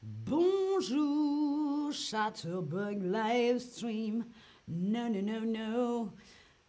Bonjour, Chatterbug Livestream. Non, non, non, non.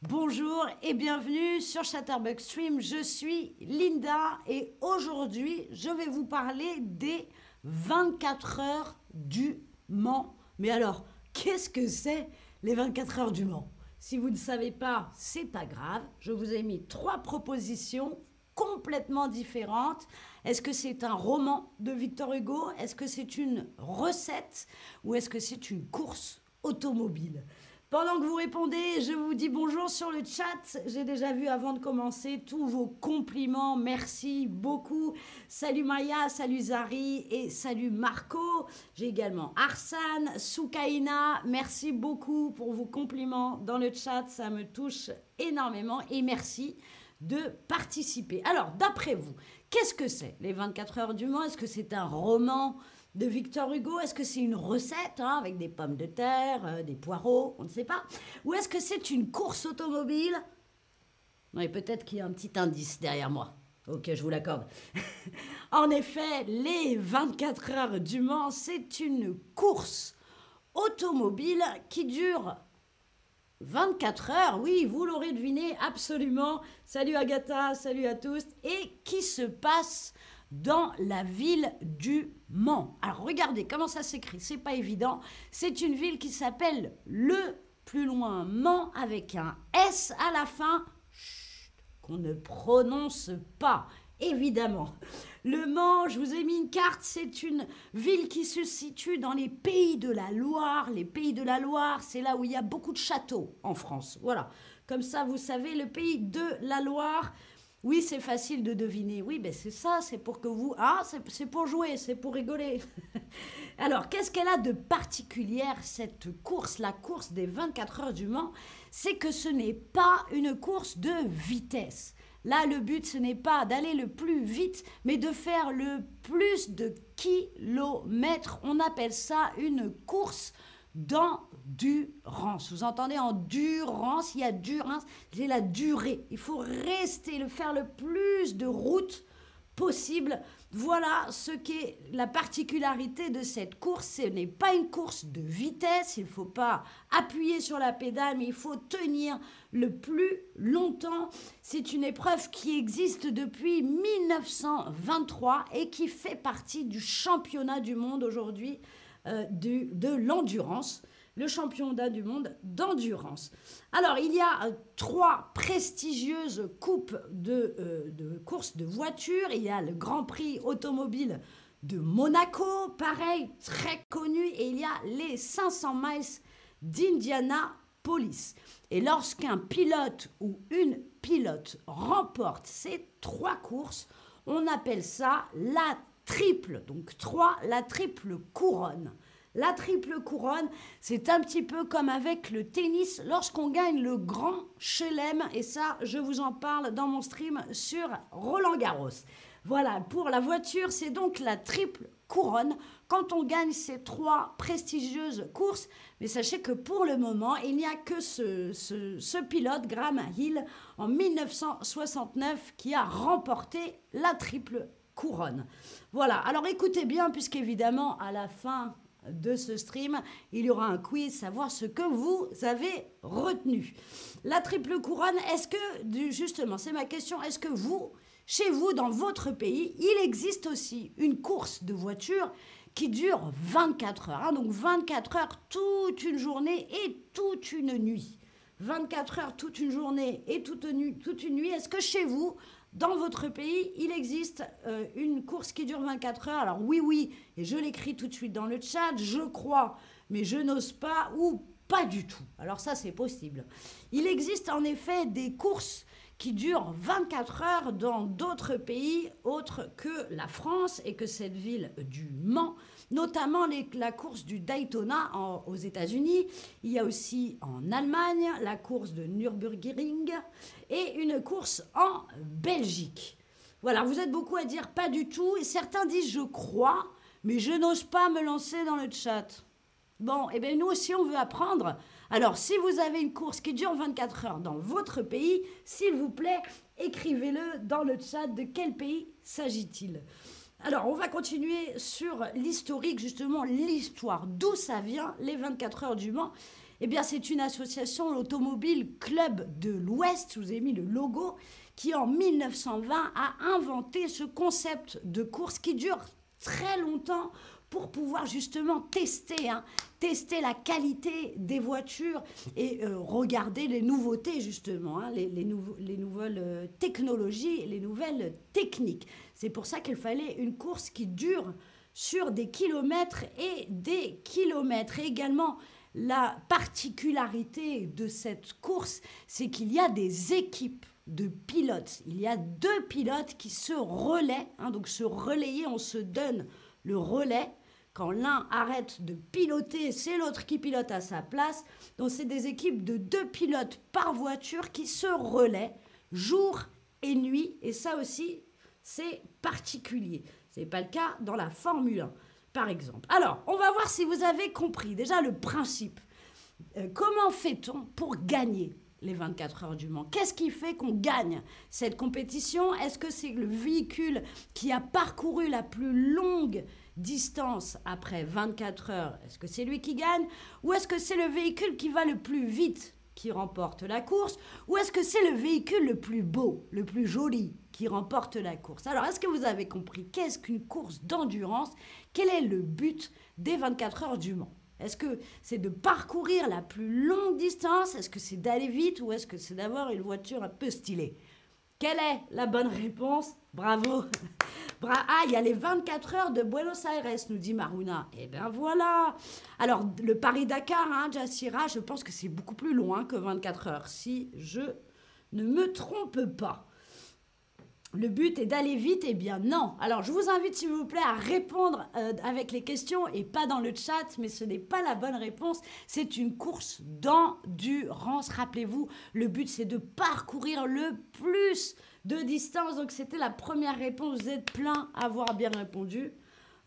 Bonjour et bienvenue sur Chatterbug Stream. Je suis Linda et aujourd'hui, je vais vous parler des 24 heures du Mans. Mais alors, qu'est-ce que c'est les 24 heures du Mans? Si vous ne savez pas, c'est pas grave. Je vous ai mis trois propositions complètement différentes. Est-ce que c'est un roman de Victor Hugo? Est-ce que c'est une recette? Ou est-ce que c'est une course automobile? Pendant que vous répondez, je vous dis bonjour sur le chat. J'ai déjà vu avant de commencer tous vos compliments. Merci beaucoup. Salut Maya, salut Zari et salut Marco. J'ai également Arsane, Soukaina. Merci beaucoup pour vos compliments dans le chat. Ça me touche énormément et merci de participer. Alors, d'après vous, qu'est-ce que c'est les 24 heures du Mans? Est-ce que c'est un roman de Victor Hugo? Est-ce que c'est une recette hein, avec des pommes de terre, euh, des poireaux On ne sait pas? Ou est-ce que c'est une course automobile? Oui, peut-être qu'il y a un petit indice derrière moi. Ok, je vous l'accorde. en effet, les 24 heures du Mans, c'est une course automobile qui dure 24 heures, oui, vous l'aurez deviné absolument. Salut Agatha, salut à tous. Et qui se passe dans la ville du Mans. Alors regardez comment ça s'écrit, c'est pas évident. C'est une ville qui s'appelle Le plus loin Mans avec un S à la fin qu'on ne prononce pas, évidemment. Le Mans, je vous ai mis une carte, c'est une ville qui se situe dans les pays de la Loire. Les pays de la Loire, c'est là où il y a beaucoup de châteaux en France. Voilà. Comme ça, vous savez, le pays de la Loire, oui, c'est facile de deviner. Oui, ben c'est ça, c'est pour que vous... Ah, c'est pour jouer, c'est pour rigoler. Alors, qu'est-ce qu'elle a de particulière, cette course, la course des 24 heures du Mans? C'est que ce n'est pas une course de vitesse. Là, le but, ce n'est pas d'aller le plus vite, mais de faire le plus de kilomètres. On appelle ça une course d'endurance. Vous entendez endurance, il y a durance, c'est la durée. Il faut rester, le faire le plus de routes possible. Voilà ce qu'est la particularité de cette course. Ce n'est pas une course de vitesse, il ne faut pas appuyer sur la pédale, mais il faut tenir le plus longtemps. C'est une épreuve qui existe depuis 1923 et qui fait partie du championnat du monde aujourd'hui euh, de l'endurance, le championnat du monde d'endurance. Alors, il y a euh, trois prestigieuses coupes de, euh, de courses de voitures. Il y a le Grand Prix automobile de Monaco, pareil, très connu, et il y a les 500 miles d'Indianapolis. Et lorsqu'un pilote ou une pilote remporte ces trois courses, on appelle ça la triple, donc 3, la triple couronne. La triple couronne, c'est un petit peu comme avec le tennis lorsqu'on gagne le grand chelem, et ça, je vous en parle dans mon stream sur Roland Garros. Voilà, pour la voiture, c'est donc la triple couronne quand on gagne ces trois prestigieuses courses. Mais sachez que pour le moment, il n'y a que ce, pilote, Graham Hill, en 1969, qui a remporté la triple couronne. Voilà, alors écoutez bien, puisqu'évidemment, à la fin de ce stream, il y aura un quiz, savoir ce que vous avez retenu. La triple couronne, est-ce que, justement, c'est ma question, est-ce que vous, chez vous, dans votre pays, il existe aussi une course de voiture qui dure 24 heures, hein, donc 24 heures toute une journée et toute une nuit. 24 heures toute une journée et toute une nuit. Est-ce que chez vous, dans votre pays, il existe euh, une course qui dure 24 heures. Alors oui, oui, et je l'écris tout de suite dans le chat, je crois, mais je n'ose pas ou pas du tout. Alors ça, c'est possible. Il existe en effet des courses qui durent 24 heures dans d'autres pays autres que la France et que cette ville du Mans notamment la course du Daytona aux États-Unis. Il y a aussi en Allemagne la course de Nürburgring et une course en Belgique. Voilà, vous êtes beaucoup à dire pas du tout et certains disent je crois, mais je n'ose pas me lancer dans le chat. Bon, et eh bien nous aussi on veut apprendre. Alors si vous avez une course qui dure 24 heures dans votre pays, s'il vous plaît, écrivez-le dans le chat de quel pays s'agit-il? Alors, on va continuer sur l'historique, justement, l'histoire. D'où ça vient, les 24 heures du Mans? Eh bien, c'est une association, l'Automobile Club de l'Ouest, je vous ai mis le logo, qui en 1920 a inventé ce concept de course qui dure très longtemps pour pouvoir justement tester, hein, tester la qualité des voitures et euh, regarder les nouveautés justement, hein, les, les, les, nouvelles euh, technologies, les nouvelles techniques. C'est pour ça qu'il fallait une course qui dure sur des kilomètres et des kilomètres. Et également, la particularité de cette course, c'est qu'il y a des équipes de pilotes. Il y a deux pilotes qui se relaient, hein, donc se relayer, on se donne le relais. Quand l'un arrête de piloter, c'est l'autre qui pilote à sa place. Donc c'est des équipes de deux pilotes par voiture qui se relaient jour et nuit. Et ça aussi, c'est particulier. Ce n'est pas le cas dans la Formule 1, par exemple. Alors, on va voir si vous avez compris déjà le principe. Euh, comment fait-on pour gagner les 24 heures du Mans? Qu'est-ce qui fait qu'on gagne cette compétition? Est-ce que c'est le véhicule qui a parcouru la plus longue distance après 24 heures Est-ce que c'est lui qui gagne? Ou est-ce que c'est le véhicule qui va le plus vite qui remporte la course? Ou est-ce que c'est le véhicule le plus beau, le plus joli qui remporte la course? Alors, est-ce que vous avez compris Qu'est-ce qu'une course d'endurance? Quel est le but des 24 heures du Mans? Est-ce que c'est de parcourir la plus longue distance? Est-ce que c'est d'aller vite? Ou est-ce que c'est d'avoir une voiture un peu stylée? Quelle est la bonne réponse? Bravo Ah, il y a les 24 heures de Buenos Aires, nous dit Maruna. Eh bien voilà Alors, le Paris-Dakar, hein, Jassira, je pense que c'est beaucoup plus loin que 24 heures, si je ne me trompe pas le but est d'aller vite, eh bien non. Alors je vous invite s'il vous plaît à répondre euh, avec les questions et pas dans le chat, mais ce n'est pas la bonne réponse. C'est une course d'endurance. Rappelez-vous, le but c'est de parcourir le plus de distance. Donc c'était la première réponse. Vous êtes plein à avoir bien répondu.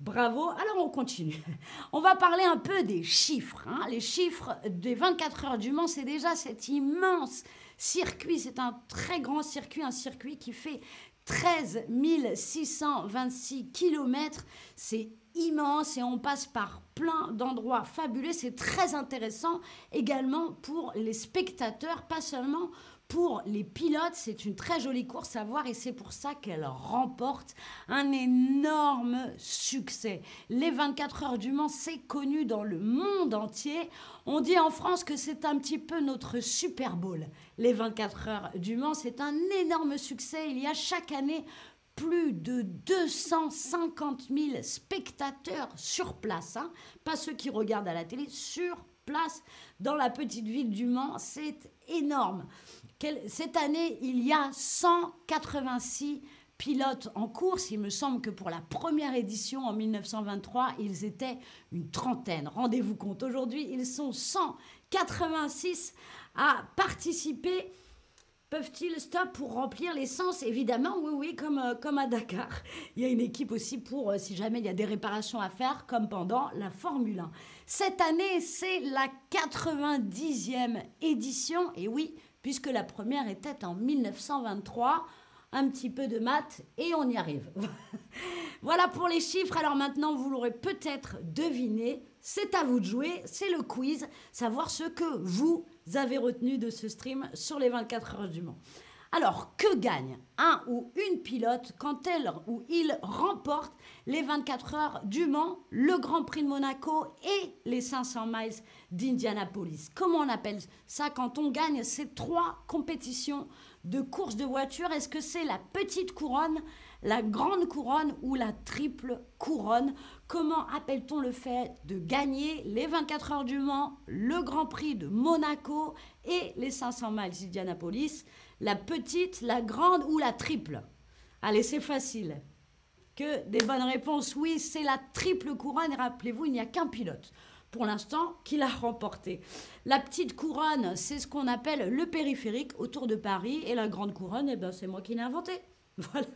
Bravo. Alors on continue. On va parler un peu des chiffres. Hein. Les chiffres des 24 heures du Mans, c'est déjà cet immense circuit. C'est un très grand circuit, un circuit qui fait 13 626 km. C'est immense et on passe par plein d'endroits fabuleux. C'est très intéressant également pour les spectateurs, pas seulement pour les pilotes, c'est une très jolie course à voir et c'est pour ça qu'elle remporte un énorme succès. Les 24 heures du Mans, c'est connu dans le monde entier. On dit en France que c'est un petit peu notre Super Bowl. Les 24 heures du Mans, c'est un énorme succès. Il y a chaque année plus de 250 000 spectateurs sur place, hein. pas ceux qui regardent à la télé, sur place dans la petite ville du Mans. C'est énorme cette année, il y a 186 pilotes en course. Il me semble que pour la première édition en 1923, ils étaient une trentaine. Rendez-vous compte, aujourd'hui, ils sont 186 à participer. Peuvent-ils stop pour remplir l'essence Évidemment, oui, oui, comme, euh, comme à Dakar. Il y a une équipe aussi pour, euh, si jamais il y a des réparations à faire, comme pendant la Formule 1. Cette année, c'est la 90e édition. Et oui, puisque la première était en 1923. Un petit peu de maths et on y arrive. voilà pour les chiffres. Alors maintenant, vous l'aurez peut-être deviné. C'est à vous de jouer. C'est le quiz. Savoir ce que vous avez retenu de ce stream sur les 24 heures du Mans. Alors, que gagne un ou une pilote quand elle ou il remporte les 24 heures du Mans, le Grand Prix de Monaco et les 500 miles d'Indianapolis? Comment on appelle ça quand on gagne ces trois compétitions de course de voiture? Est-ce que c'est la petite couronne, la grande couronne ou la triple couronne? Comment appelle-t-on le fait de gagner les 24 heures du Mans, le Grand Prix de Monaco et les 500 miles d'Indianapolis? La petite, la grande ou la triple Allez, c'est facile. Que des bonnes réponses. Oui, c'est la triple couronne. Rappelez-vous, il n'y a qu'un pilote pour l'instant qui l'a remporté. La petite couronne, c'est ce qu'on appelle le périphérique autour de Paris. Et la grande couronne, eh ben, c'est moi qui l'ai inventé. Voilà,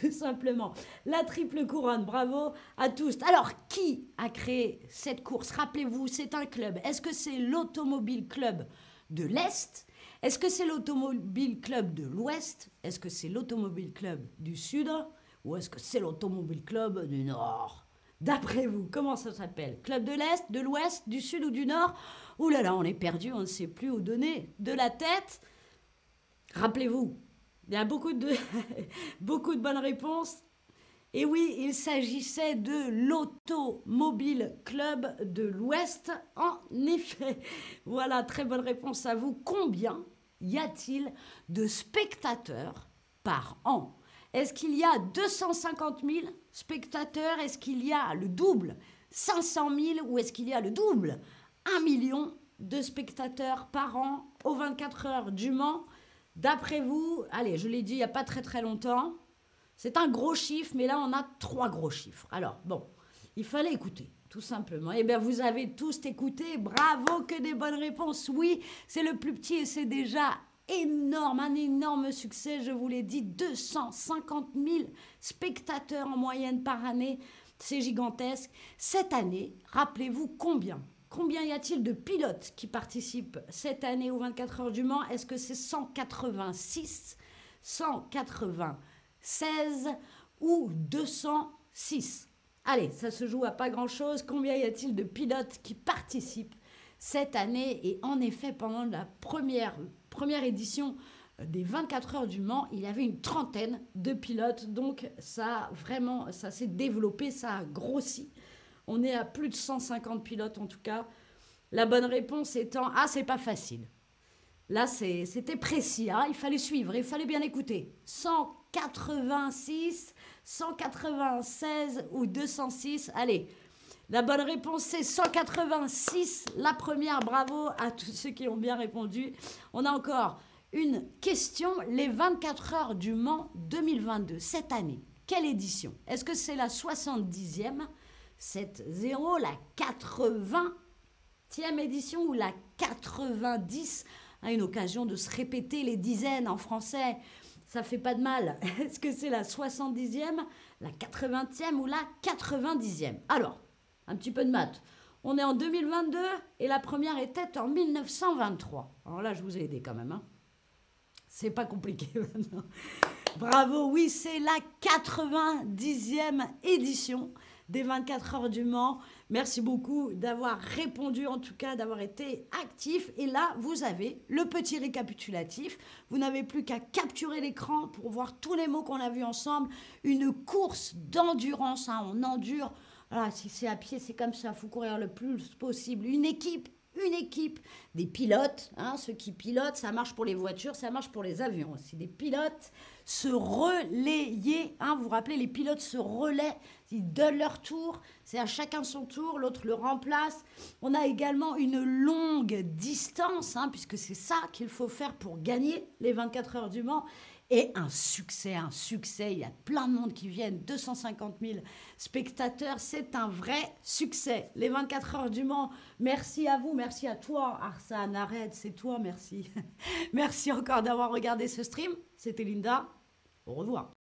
tout simplement. La triple couronne, bravo à tous. Alors, qui a créé cette course? Rappelez-vous, c'est un club. Est-ce que c'est l'Automobile Club de l'Est? Est-ce que c'est l'Automobile Club de l'Ouest? Est-ce que c'est l'Automobile Club du Sud? Ou est-ce que c'est l'Automobile Club du Nord? D'après vous, comment ça s'appelle? Club de l'Est, de l'Ouest, du Sud ou du Nord? Ouh là là, on est perdu, on ne sait plus où donner de la tête. Rappelez-vous, il y a beaucoup de, beaucoup de bonnes réponses. Et oui, il s'agissait de l'Automobile Club de l'Ouest. En effet, voilà, très bonne réponse à vous. Combien y a-t-il de spectateurs par an? Est-ce qu'il y a 250 000 spectateurs? Est-ce qu'il y a le double? 500 000 ou est-ce qu'il y a le double? 1 million de spectateurs par an aux 24 heures du Mans? D'après vous, allez, je l'ai dit il n'y a pas très très longtemps, c'est un gros chiffre, mais là, on a trois gros chiffres. Alors, bon, il fallait écouter, tout simplement. Eh bien, vous avez tous écouté. Bravo, que des bonnes réponses. Oui, c'est le plus petit et c'est déjà énorme, un énorme succès. Je vous l'ai dit, 250 000 spectateurs en moyenne par année. C'est gigantesque. Cette année, rappelez-vous combien? Combien y a-t-il de pilotes qui participent cette année aux 24 heures du Mans? Est-ce que c'est 186 180 16 ou 206. Allez, ça se joue à pas grand-chose. Combien y a-t-il de pilotes qui participent cette année? Et en effet, pendant la première, première édition des 24 heures du Mans, il y avait une trentaine de pilotes. Donc ça vraiment, ça s'est développé, ça a grossi. On est à plus de 150 pilotes en tout cas. La bonne réponse étant Ah, c'est pas facile. Là, c'était précis, hein. il fallait suivre, il fallait bien écouter. 186, 196 ou 206. Allez, la bonne réponse c'est 186. La première, bravo à tous ceux qui ont bien répondu. On a encore une question. Les 24 heures du Mans 2022, cette année, quelle édition? Est-ce que c'est la 70e 7-0, la 80e édition ou la 90 à une occasion de se répéter les dizaines en français. Ça fait pas de mal. Est-ce que c'est la 70e, la 80e ou la 90e Alors, un petit peu de maths. On est en 2022 et la première était en 1923. Alors là, je vous ai aidé quand même. Hein. C'est pas compliqué maintenant. Bravo, oui, c'est la 90e édition des 24 heures du Mans. Merci beaucoup d'avoir répondu, en tout cas d'avoir été actif. Et là, vous avez le petit récapitulatif. Vous n'avez plus qu'à capturer l'écran pour voir tous les mots qu'on a vus ensemble. Une course d'endurance, hein. on endure. Voilà, si c'est à pied, c'est comme ça, il faut courir le plus possible. Une équipe une équipe, des pilotes, hein, ceux qui pilotent, ça marche pour les voitures, ça marche pour les avions aussi, des pilotes se relayer, hein, vous vous rappelez, les pilotes se relaient, ils donnent leur tour, c'est à chacun son tour, l'autre le remplace. On a également une longue distance, hein, puisque c'est ça qu'il faut faire pour gagner les 24 heures du Mans et un succès, un succès. Il y a plein de monde qui viennent, 250 000 spectateurs. C'est un vrai succès. Les 24 heures du Mans, merci à vous, merci à toi, Arsane, arrête, c'est toi, merci. merci encore d'avoir regardé ce stream. C'était Linda. Au revoir.